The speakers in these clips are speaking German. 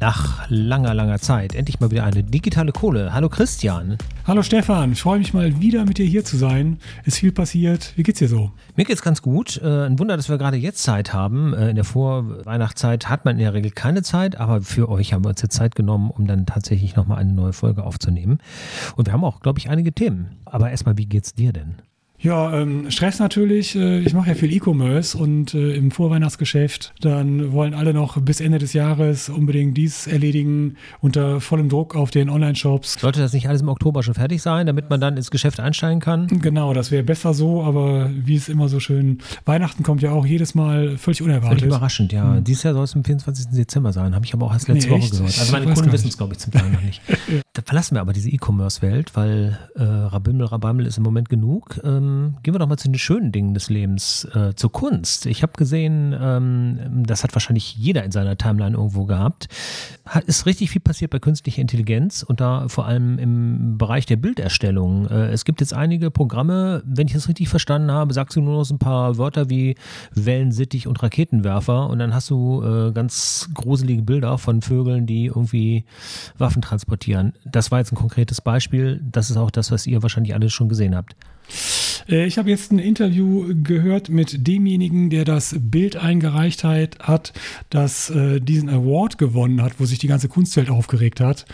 Nach langer, langer Zeit endlich mal wieder eine digitale Kohle. Hallo Christian. Hallo Stefan, ich freue mich mal wieder mit dir hier zu sein. Ist viel passiert. Wie geht's dir so? Mir geht's ganz gut. Äh, ein Wunder, dass wir gerade jetzt Zeit haben. Äh, in der Vorweihnachtszeit hat man in der Regel keine Zeit, aber für euch haben wir uns jetzt Zeit genommen, um dann tatsächlich nochmal eine neue Folge aufzunehmen. Und wir haben auch, glaube ich, einige Themen. Aber erstmal, wie geht's dir denn? Ja, ähm, Stress natürlich. Äh, ich mache ja viel E-Commerce und äh, im Vorweihnachtsgeschäft, dann wollen alle noch bis Ende des Jahres unbedingt dies erledigen unter vollem Druck auf den Online-Shops. Sollte das nicht alles im Oktober schon fertig sein, damit man dann ins Geschäft einsteigen kann? Genau, das wäre besser so, aber wie es immer so schön, Weihnachten kommt ja auch jedes Mal völlig unerwartet. Völlig überraschend, ja. Mhm. Dieses Jahr soll es am 24. Dezember sein, habe ich aber auch erst letzte nee, Woche gehört. Also meine Kunden wissen es, glaube ich, zum Teil noch nicht. da verlassen wir aber diese E-Commerce-Welt, weil äh, Rabimmel, Rabammel ist im Moment genug. Ähm, gehen wir doch mal zu den schönen Dingen des Lebens, äh, zur Kunst. Ich habe gesehen, ähm, das hat wahrscheinlich jeder in seiner Timeline irgendwo gehabt. Hat, ist richtig viel passiert bei künstlicher Intelligenz und da vor allem im Bereich der Bilderstellung. Äh, es gibt jetzt einige Programme, wenn ich das richtig verstanden habe, sagst du nur noch so ein paar Wörter wie Wellensittich und Raketenwerfer und dann hast du äh, ganz gruselige Bilder von Vögeln, die irgendwie Waffen transportieren. Das war jetzt ein konkretes Beispiel. Das ist auch das, was ihr wahrscheinlich alle schon gesehen habt. Äh, ich habe jetzt ein Interview gehört mit demjenigen, der das Bild eingereicht hat, das äh, diesen Award gewonnen hat, wo sich die ganze Kunstwelt aufgeregt hat.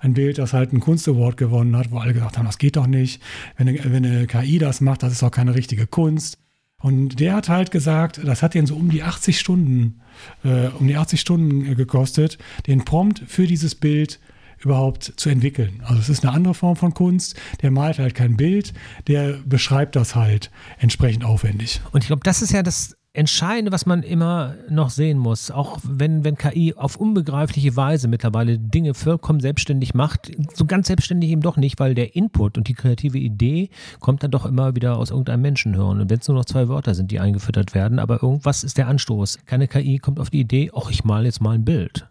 Ein Bild, das halt einen Kunstaward gewonnen hat, wo alle gesagt haben, das geht doch nicht. Wenn eine, wenn eine KI das macht, das ist doch keine richtige Kunst. Und der hat halt gesagt, das hat den so um die 80 Stunden, äh, um die 80 Stunden äh, gekostet, den Prompt für dieses Bild überhaupt zu entwickeln. Also es ist eine andere Form von Kunst. Der malt halt kein Bild, der beschreibt das halt entsprechend aufwendig. Und ich glaube, das ist ja das Entscheidende, was man immer noch sehen muss, auch wenn, wenn KI auf unbegreifliche Weise mittlerweile Dinge vollkommen selbstständig macht, so ganz selbstständig eben doch nicht, weil der Input und die kreative Idee kommt dann doch immer wieder aus irgendeinem Menschenhirn. Und wenn es nur noch zwei Wörter sind, die eingefüttert werden, aber irgendwas ist der Anstoß. Keine KI kommt auf die Idee, ach, ich male jetzt mal ein Bild.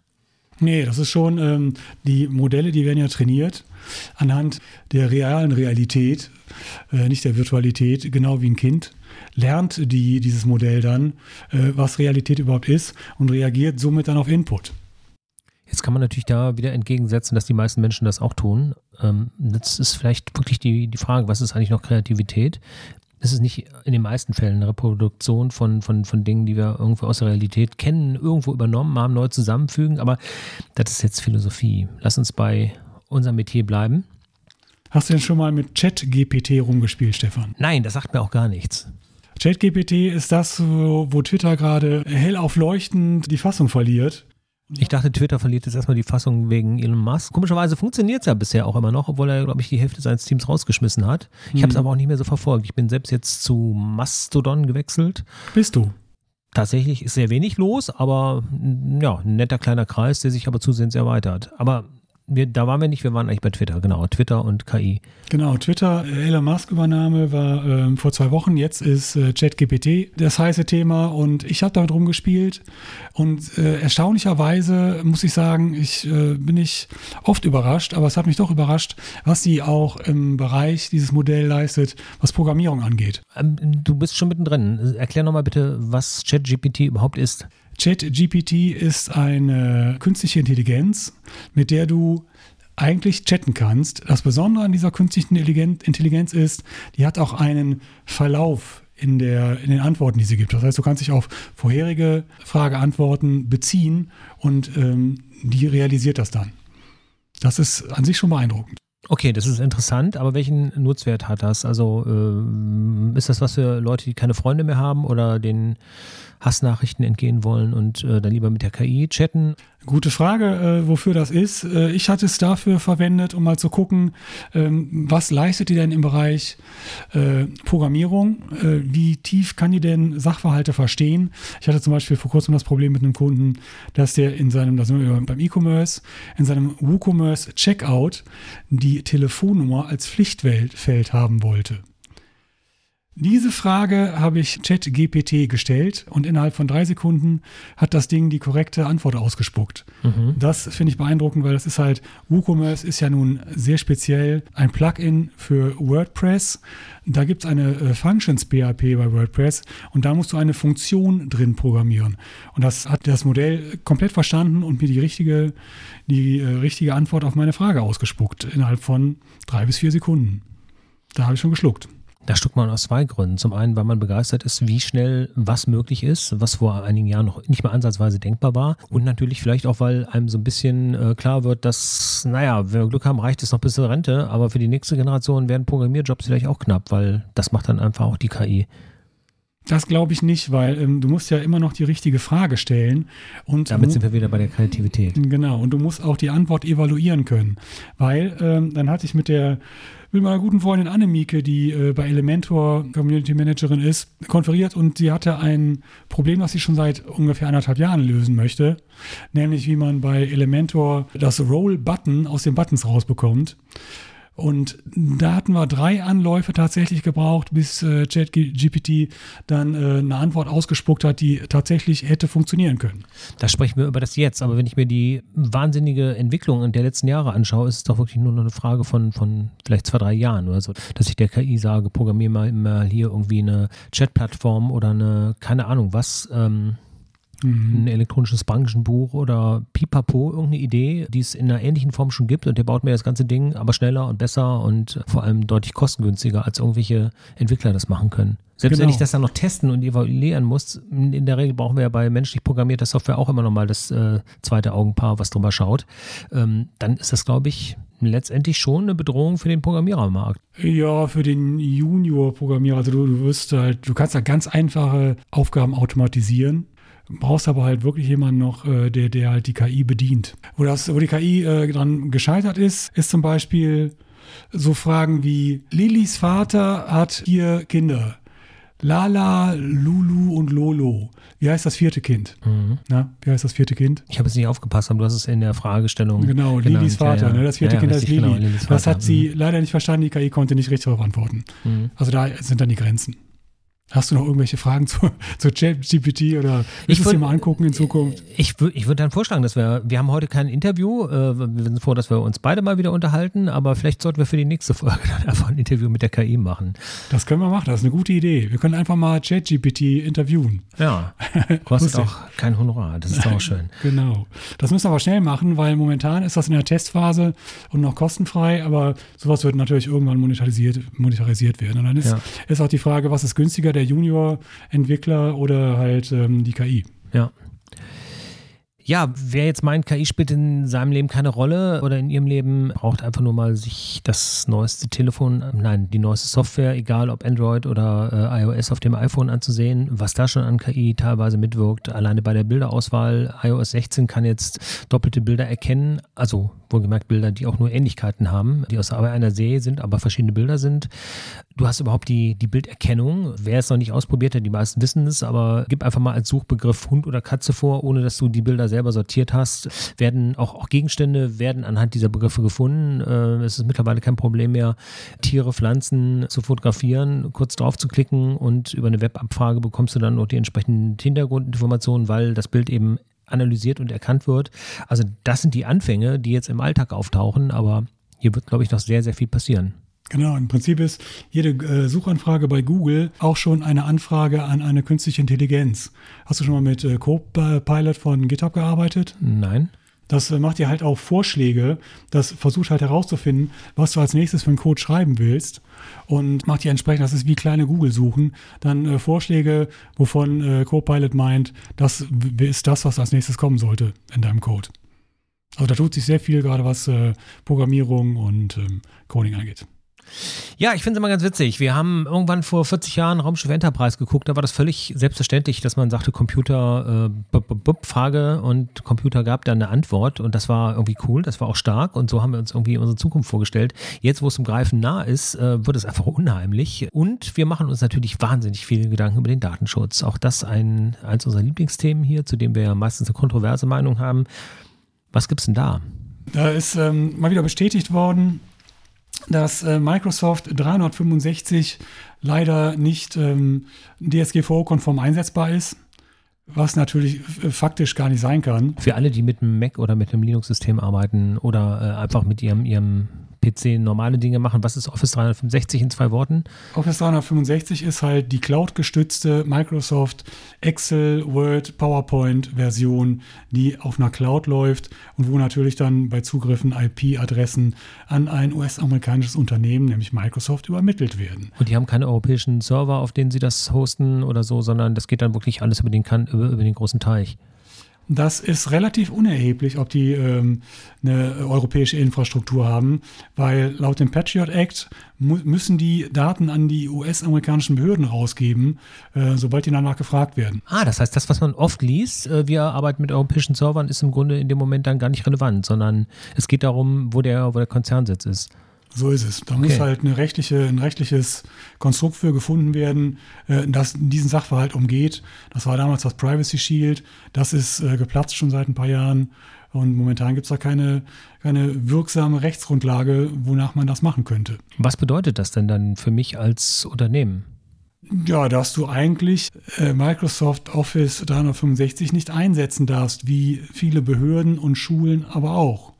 Nee, das ist schon, ähm, die Modelle, die werden ja trainiert anhand der realen Realität, äh, nicht der Virtualität, genau wie ein Kind lernt die, dieses Modell dann, äh, was Realität überhaupt ist und reagiert somit dann auf Input. Jetzt kann man natürlich da wieder entgegensetzen, dass die meisten Menschen das auch tun. Ähm, das ist vielleicht wirklich die, die Frage, was ist eigentlich noch Kreativität? Ist es nicht in den meisten Fällen eine Reproduktion von, von, von Dingen, die wir irgendwo aus der Realität kennen, irgendwo übernommen haben, neu zusammenfügen. Aber das ist jetzt Philosophie. Lass uns bei unserem Metier bleiben. Hast du denn schon mal mit ChatGPT rumgespielt, Stefan? Nein, das sagt mir auch gar nichts. ChatGPT ist das, wo, wo Twitter gerade hell aufleuchtend die Fassung verliert. Ich dachte, Twitter verliert jetzt erstmal die Fassung wegen Elon Musk. Komischerweise funktioniert es ja bisher auch immer noch, obwohl er, glaube ich, die Hälfte seines Teams rausgeschmissen hat. Ich habe es mhm. aber auch nicht mehr so verfolgt. Ich bin selbst jetzt zu Mastodon gewechselt. Bist du? Tatsächlich ist sehr wenig los, aber ja, ein netter kleiner Kreis, der sich aber zusehends erweitert. Aber wir, da waren wir nicht, wir waren eigentlich bei Twitter, genau. Twitter und KI. Genau, Twitter, äh, Elon Musk-Übernahme war ähm, vor zwei Wochen, jetzt ist äh, ChatGPT das heiße Thema und ich habe damit rumgespielt und äh, erstaunlicherweise muss ich sagen, ich äh, bin nicht oft überrascht, aber es hat mich doch überrascht, was sie auch im Bereich dieses Modell leistet, was Programmierung angeht. Ähm, du bist schon mittendrin. Erklär nochmal bitte, was ChatGPT überhaupt ist. ChatGPT ist eine künstliche Intelligenz, mit der du eigentlich chatten kannst. Das Besondere an dieser künstlichen Intelligenz ist, die hat auch einen Verlauf in, der, in den Antworten, die sie gibt. Das heißt, du kannst dich auf vorherige Frageantworten beziehen und ähm, die realisiert das dann. Das ist an sich schon beeindruckend. Okay, das ist interessant, aber welchen Nutzwert hat das? Also äh, ist das was für Leute, die keine Freunde mehr haben oder den Hassnachrichten entgehen wollen und äh, dann lieber mit der KI chatten? Gute Frage, äh, wofür das ist. Äh, ich hatte es dafür verwendet, um mal zu gucken, ähm, was leistet die denn im Bereich äh, Programmierung? Äh, wie tief kann die denn Sachverhalte verstehen? Ich hatte zum Beispiel vor kurzem das Problem mit einem Kunden, dass der in seinem, da sind wir beim E-Commerce, in seinem WooCommerce Checkout die Telefonnummer als Pflichtfeld haben wollte. Diese Frage habe ich ChatGPT gestellt und innerhalb von drei Sekunden hat das Ding die korrekte Antwort ausgespuckt. Mhm. Das finde ich beeindruckend, weil das ist halt, WooCommerce ist ja nun sehr speziell ein Plugin für WordPress. Da gibt es eine äh, Functions PHP bei WordPress und da musst du eine Funktion drin programmieren. Und das hat das Modell komplett verstanden und mir die richtige, die äh, richtige Antwort auf meine Frage ausgespuckt innerhalb von drei bis vier Sekunden. Da habe ich schon geschluckt. Da stuckt man aus zwei Gründen. Zum einen, weil man begeistert ist, wie schnell was möglich ist, was vor einigen Jahren noch nicht mal ansatzweise denkbar war. Und natürlich vielleicht auch, weil einem so ein bisschen äh, klar wird, dass, naja, wenn wir Glück haben, reicht es noch bis zur Rente, aber für die nächste Generation werden Programmierjobs vielleicht auch knapp, weil das macht dann einfach auch die KI. Das glaube ich nicht, weil ähm, du musst ja immer noch die richtige Frage stellen. Und Damit sind wir wieder bei der Kreativität. Genau, und du musst auch die Antwort evaluieren können. Weil ähm, dann hatte ich mit der mit meiner guten Freundin Annemieke, die äh, bei Elementor Community Managerin ist, konferiert und sie hatte ein Problem, das sie schon seit ungefähr anderthalb Jahren lösen möchte. Nämlich, wie man bei Elementor das Roll-Button aus den Buttons rausbekommt. Und da hatten wir drei Anläufe tatsächlich gebraucht, bis äh, ChatGPT dann äh, eine Antwort ausgespuckt hat, die tatsächlich hätte funktionieren können. Da sprechen wir über das Jetzt, aber wenn ich mir die wahnsinnige Entwicklung der letzten Jahre anschaue, ist es doch wirklich nur noch eine Frage von, von vielleicht zwei, drei Jahren oder so, dass ich der KI sage, programmiere mal, mal hier irgendwie eine Chat-Plattform oder eine, keine Ahnung was, ähm, mhm. ein elektronisches Branchenbuch oder Pipapo, irgendeine Idee, die es in einer ähnlichen Form schon gibt und der baut mir das ganze Ding aber schneller und besser und vor allem deutlich kostengünstiger, als irgendwelche Entwickler das machen können. Selbst genau. wenn ich das dann noch testen und evaluieren muss, in der Regel brauchen wir ja bei menschlich programmierter Software auch immer nochmal das äh, zweite Augenpaar, was drüber schaut, ähm, dann ist das, glaube ich, letztendlich schon eine Bedrohung für den Programmierermarkt. Ja, für den Junior-Programmierer. Also du, du wirst halt, du kannst da ganz einfache Aufgaben automatisieren brauchst aber halt wirklich jemanden noch, äh, der, der halt die KI bedient. Wo, das, wo die KI äh, dran gescheitert ist, ist zum Beispiel so Fragen wie, Lilis Vater hat vier Kinder. Lala, Lulu und Lolo. Wie heißt das vierte Kind? Mhm. Na, wie heißt das vierte Kind? Ich habe jetzt nicht aufgepasst, aber du hast es in der Fragestellung. Genau, genannt. Lilis Vater. Ja, ja. Ne? Das vierte ja, Kind heißt Lili. Genau, das hat sie mhm. leider nicht verstanden. Die KI konnte nicht richtig darauf antworten. Mhm. Also da sind dann die Grenzen. Hast du noch irgendwelche Fragen zu, zu ChatGPT oder willst du es dir mal angucken in Zukunft? Ich, ich würde dann vorschlagen, dass wir, wir haben heute kein Interview, äh, wir sind froh, dass wir uns beide mal wieder unterhalten, aber vielleicht sollten wir für die nächste Folge dann einfach ein Interview mit der KI machen. Das können wir machen, das ist eine gute Idee. Wir können einfach mal ChatGPT interviewen. Ja, kostet auch kein Honorar, das ist auch schön. genau. Das müssen wir aber schnell machen, weil momentan ist das in der Testphase und noch kostenfrei, aber sowas wird natürlich irgendwann monetarisiert, monetarisiert werden. Und dann ist, ja. ist auch die Frage, was ist günstiger, Junior-Entwickler oder halt ähm, die KI. Ja. Ja, wer jetzt meint, KI spielt in seinem Leben keine Rolle oder in ihrem Leben, braucht einfach nur mal sich das neueste Telefon, nein, die neueste Software, egal ob Android oder äh, iOS auf dem iPhone anzusehen, was da schon an KI teilweise mitwirkt. Alleine bei der Bilderauswahl, iOS 16 kann jetzt doppelte Bilder erkennen, also wohlgemerkt Bilder, die auch nur Ähnlichkeiten haben, die aus einer See sind, aber verschiedene Bilder sind. Du hast überhaupt die, die Bilderkennung. Wer es noch nicht ausprobiert hat, die meisten wissen es, aber gib einfach mal als Suchbegriff Hund oder Katze vor, ohne dass du die Bilder selber sortiert hast. Werden auch, auch Gegenstände werden anhand dieser Begriffe gefunden. Äh, es ist mittlerweile kein Problem mehr, Tiere, Pflanzen zu fotografieren, kurz drauf zu klicken und über eine Webabfrage bekommst du dann noch die entsprechenden Hintergrundinformationen, weil das Bild eben analysiert und erkannt wird. Also das sind die Anfänge, die jetzt im Alltag auftauchen, aber hier wird, glaube ich, noch sehr, sehr viel passieren. Genau, im Prinzip ist jede äh, Suchanfrage bei Google auch schon eine Anfrage an eine künstliche Intelligenz. Hast du schon mal mit äh, Copilot von GitHub gearbeitet? Nein. Das äh, macht dir halt auch Vorschläge, das versucht halt herauszufinden, was du als nächstes für einen Code schreiben willst und macht dir entsprechend, das ist wie kleine Google-Suchen, dann äh, Vorschläge, wovon äh, Copilot meint, das ist das, was als nächstes kommen sollte in deinem Code. Also da tut sich sehr viel, gerade was äh, Programmierung und ähm, Coding angeht. Ja, ich finde es immer ganz witzig. Wir haben irgendwann vor 40 Jahren Raumschiff Enterprise geguckt. Da war das völlig selbstverständlich, dass man sagte, Computer, äh, Frage und Computer gab dann eine Antwort. Und das war irgendwie cool, das war auch stark. Und so haben wir uns irgendwie unsere Zukunft vorgestellt. Jetzt, wo es zum Greifen nah ist, äh, wird es einfach unheimlich. Und wir machen uns natürlich wahnsinnig viele Gedanken über den Datenschutz. Auch das ein, eins unserer Lieblingsthemen hier, zu dem wir ja meistens eine kontroverse Meinung haben. Was gibt es denn da? Da ist ähm, mal wieder bestätigt worden, dass äh, Microsoft 365 leider nicht ähm, DSGVO-konform einsetzbar ist. Was natürlich äh, faktisch gar nicht sein kann. Für alle, die mit einem Mac oder mit einem Linux-System arbeiten oder äh, einfach mit ihrem, ihrem PC normale Dinge machen. Was ist Office 365 in zwei Worten? Office 365 ist halt die cloud-gestützte Microsoft Excel, Word, PowerPoint-Version, die auf einer Cloud läuft und wo natürlich dann bei Zugriffen IP-Adressen an ein US-amerikanisches Unternehmen, nämlich Microsoft, übermittelt werden. Und die haben keine europäischen Server, auf denen sie das hosten oder so, sondern das geht dann wirklich alles über den, über, über den großen Teich. Das ist relativ unerheblich, ob die ähm, eine europäische Infrastruktur haben, weil laut dem Patriot Act müssen die Daten an die US-amerikanischen Behörden rausgeben, äh, sobald die danach gefragt werden. Ah, das heißt, das, was man oft liest, äh, wir arbeiten mit europäischen Servern, ist im Grunde in dem Moment dann gar nicht relevant, sondern es geht darum, wo der, wo der Konzernsitz ist. So ist es. Da okay. muss halt eine rechtliche, ein rechtliches Konstrukt für gefunden werden, äh, das diesen Sachverhalt umgeht. Das war damals das Privacy Shield. Das ist äh, geplatzt schon seit ein paar Jahren. Und momentan gibt es da keine, keine wirksame Rechtsgrundlage, wonach man das machen könnte. Was bedeutet das denn dann für mich als Unternehmen? Ja, dass du eigentlich äh, Microsoft Office 365 nicht einsetzen darfst, wie viele Behörden und Schulen aber auch.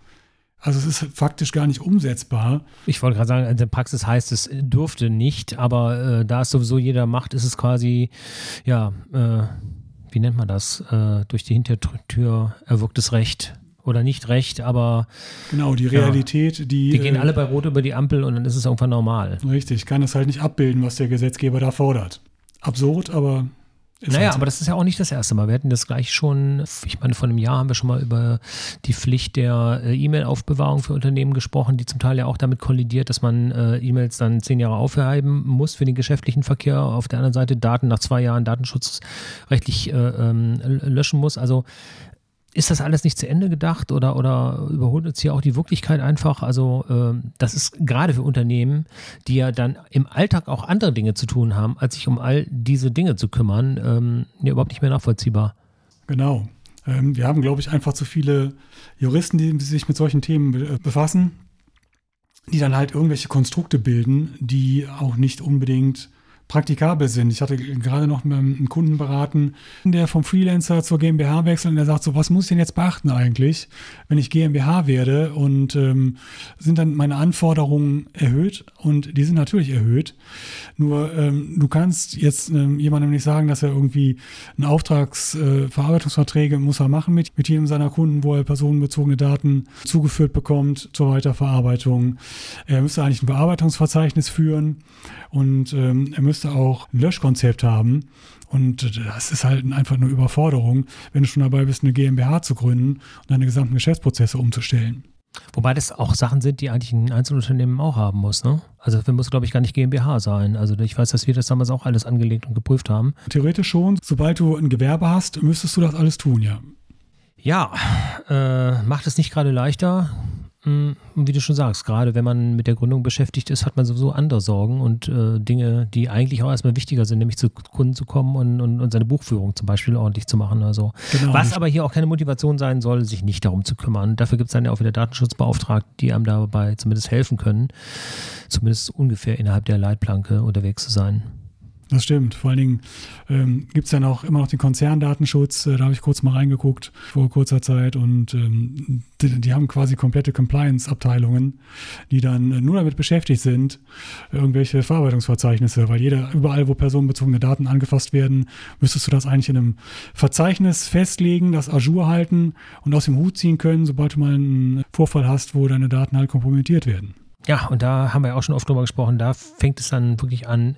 Also es ist faktisch gar nicht umsetzbar. Ich wollte gerade sagen, in der Praxis heißt es dürfte nicht, aber äh, da es sowieso jeder macht, ist es quasi, ja, äh, wie nennt man das? Äh, durch die Hintertür erwirktes Recht oder nicht Recht, aber. Genau, die Realität, ja, die. Die gehen alle bei Rot über die Ampel und dann ist es irgendwann normal. Richtig, kann es halt nicht abbilden, was der Gesetzgeber da fordert. Absurd, aber naja, halt aber das ist ja auch nicht das erste Mal. Wir hatten das gleich schon, ich meine, vor einem Jahr haben wir schon mal über die Pflicht der äh, E-Mail-Aufbewahrung für Unternehmen gesprochen, die zum Teil ja auch damit kollidiert, dass man äh, E-Mails dann zehn Jahre aufheben muss für den geschäftlichen Verkehr. Auf der anderen Seite Daten nach zwei Jahren datenschutzrechtlich äh, ähm, löschen muss. Also ist das alles nicht zu Ende gedacht oder, oder überholt uns hier auch die Wirklichkeit einfach? Also, äh, das ist gerade für Unternehmen, die ja dann im Alltag auch andere Dinge zu tun haben, als sich um all diese Dinge zu kümmern, ähm, ja, überhaupt nicht mehr nachvollziehbar. Genau. Ähm, wir haben, glaube ich, einfach zu viele Juristen, die sich mit solchen Themen befassen, die dann halt irgendwelche Konstrukte bilden, die auch nicht unbedingt praktikabel sind. Ich hatte gerade noch einen Kunden beraten, der vom Freelancer zur GmbH wechselt und der sagt so, was muss ich denn jetzt beachten eigentlich, wenn ich GmbH werde und ähm, sind dann meine Anforderungen erhöht und die sind natürlich erhöht. Nur ähm, du kannst jetzt ähm, jemandem nicht sagen, dass er irgendwie einen Auftragsverarbeitungsverträge äh, muss er machen mit, mit jedem seiner Kunden, wo er personenbezogene Daten zugeführt bekommt zur Weiterverarbeitung. Er müsste eigentlich ein Bearbeitungsverzeichnis führen und ähm, er müsste auch ein Löschkonzept haben. Und das ist halt einfach eine Überforderung, wenn du schon dabei bist, eine GmbH zu gründen und deine gesamten Geschäftsprozesse umzustellen. Wobei das auch Sachen sind, die eigentlich ein Einzelunternehmen auch haben muss, ne? Also dafür muss, glaube ich, gar nicht GmbH sein. Also ich weiß, dass wir das damals auch alles angelegt und geprüft haben. Theoretisch schon. Sobald du ein Gewerbe hast, müsstest du das alles tun, ja. Ja, äh, macht es nicht gerade leichter. Mm, wie du schon sagst, gerade wenn man mit der Gründung beschäftigt ist, hat man sowieso andere Sorgen und äh, Dinge, die eigentlich auch erstmal wichtiger sind, nämlich zu Kunden zu kommen und, und, und seine Buchführung zum Beispiel ordentlich zu machen. Also, genau. Was aber hier auch keine Motivation sein soll, sich nicht darum zu kümmern. Dafür gibt es dann ja auch wieder Datenschutzbeauftragte, die einem dabei zumindest helfen können, zumindest ungefähr innerhalb der Leitplanke unterwegs zu sein. Das stimmt. Vor allen Dingen ähm, gibt es dann auch immer noch den Konzerndatenschutz. Äh, da habe ich kurz mal reingeguckt vor kurzer Zeit und ähm, die, die, haben quasi komplette Compliance-Abteilungen, die dann äh, nur damit beschäftigt sind, irgendwelche Verarbeitungsverzeichnisse, weil jeder, überall, wo personenbezogene Daten angefasst werden, müsstest du das eigentlich in einem Verzeichnis festlegen, das Azure halten und aus dem Hut ziehen können, sobald du mal einen Vorfall hast, wo deine Daten halt kompromittiert werden. Ja, und da haben wir ja auch schon oft drüber gesprochen, da fängt es dann wirklich an,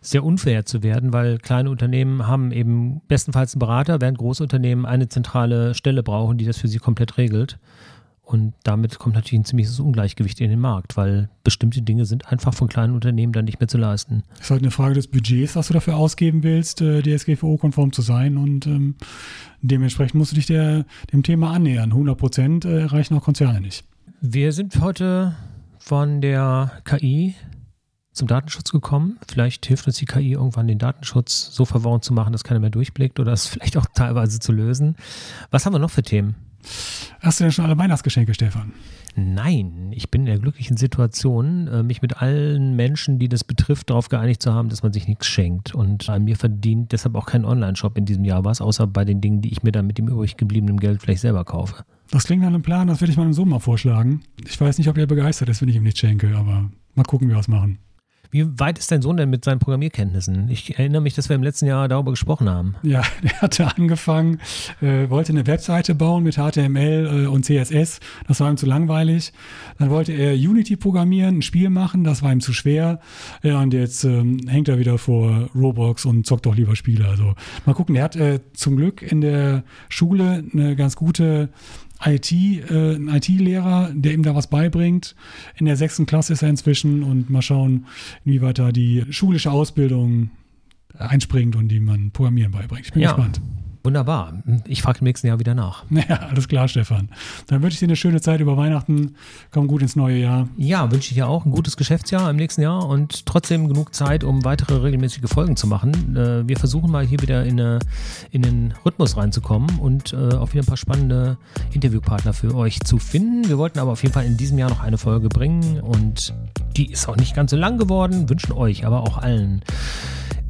sehr unfair zu werden, weil kleine Unternehmen haben eben bestenfalls einen Berater, während große Unternehmen eine zentrale Stelle brauchen, die das für sie komplett regelt. Und damit kommt natürlich ein ziemliches Ungleichgewicht in den Markt, weil bestimmte Dinge sind einfach von kleinen Unternehmen dann nicht mehr zu leisten. Es ist halt eine Frage des Budgets, was du dafür ausgeben willst, äh, DSGVO-konform zu sein. Und ähm, dementsprechend musst du dich der, dem Thema annähern. 100 Prozent äh, erreichen auch Konzerne nicht. Wir sind heute von der KI zum Datenschutz gekommen. Vielleicht hilft uns die KI irgendwann, den Datenschutz so verworren zu machen, dass keiner mehr durchblickt oder es vielleicht auch teilweise zu lösen. Was haben wir noch für Themen? Hast du denn schon alle Weihnachtsgeschenke, Stefan? Nein, ich bin in der glücklichen Situation, äh, mich mit allen Menschen, die das betrifft, darauf geeinigt zu haben, dass man sich nichts schenkt. Und an mir verdient deshalb auch kein Online-Shop in diesem Jahr was, außer bei den Dingen, die ich mir dann mit dem übrig gebliebenen Geld vielleicht selber kaufe. Das klingt nach einem Plan, das würde ich meinem Sohn mal vorschlagen. Ich weiß nicht, ob er begeistert ist, wenn ich ihm nichts schenke, aber mal gucken, wie wir was machen. Wie weit ist dein Sohn denn mit seinen Programmierkenntnissen? Ich erinnere mich, dass wir im letzten Jahr darüber gesprochen haben. Ja, er hatte angefangen, äh, wollte eine Webseite bauen mit HTML äh, und CSS. Das war ihm zu langweilig. Dann wollte er Unity programmieren, ein Spiel machen. Das war ihm zu schwer. Ja, und jetzt ähm, hängt er wieder vor Roblox und zockt doch lieber Spiele. Also mal gucken. Er hat äh, zum Glück in der Schule eine ganz gute IT, äh, ein IT-Lehrer, der ihm da was beibringt. In der sechsten Klasse ist er inzwischen und mal schauen, inwieweit da die schulische Ausbildung einspringt und die man Programmieren beibringt. Ich bin ja. gespannt. Wunderbar. Ich frage im nächsten Jahr wieder nach. Ja, alles klar, Stefan. Dann wünsche ich dir eine schöne Zeit über Weihnachten. Komm gut ins neue Jahr. Ja, wünsche ich dir auch ein gutes Geschäftsjahr im nächsten Jahr und trotzdem genug Zeit, um weitere regelmäßige Folgen zu machen. Äh, wir versuchen mal hier wieder in, eine, in den Rhythmus reinzukommen und äh, auch wieder ein paar spannende Interviewpartner für euch zu finden. Wir wollten aber auf jeden Fall in diesem Jahr noch eine Folge bringen und die ist auch nicht ganz so lang geworden. Wünschen euch, aber auch allen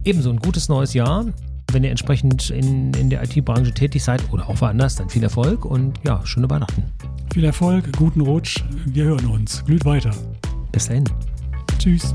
ebenso ein gutes neues Jahr wenn ihr entsprechend in, in der IT-Branche tätig seid oder auch woanders, dann viel Erfolg und ja, schöne Weihnachten. Viel Erfolg, guten Rutsch. Wir hören uns. Glüht weiter. Bis dahin. Tschüss.